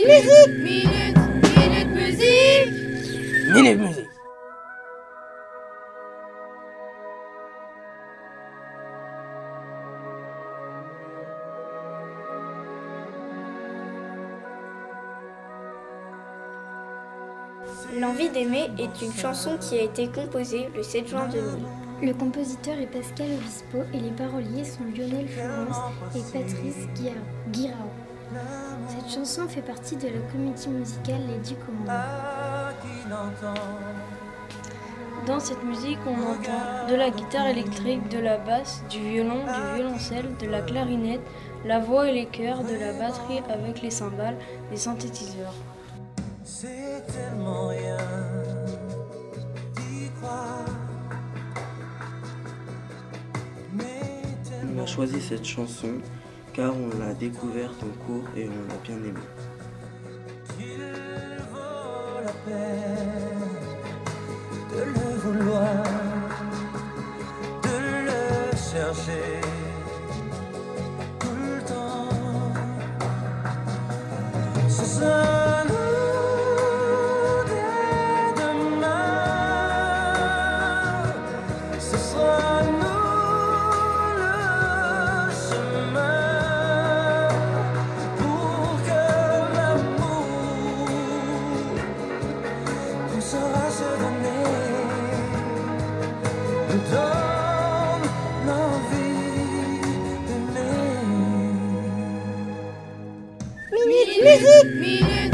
Minute Minute Minute Musique Minute Musique L'envie d'aimer est une chanson qui a été composée le 7 juin 2000. Le compositeur est Pascal Obispo et les paroliers sont Lionel Florence et Patrice Guirao. Cette chanson fait partie de la comédie musicale Les Dix Dans cette musique, on entend de la guitare électrique, de la basse, du violon, du violoncelle, de la clarinette, la voix et les chœurs, de la batterie avec les cymbales, des synthétiseurs. C'est tellement rien d'y croire. On a choisi cette chanson car on l'a découverte en cours et on l'a bien aimée. qu'il vaut la peine de le vouloir, de le chercher tout le temps. Ce Minute Musique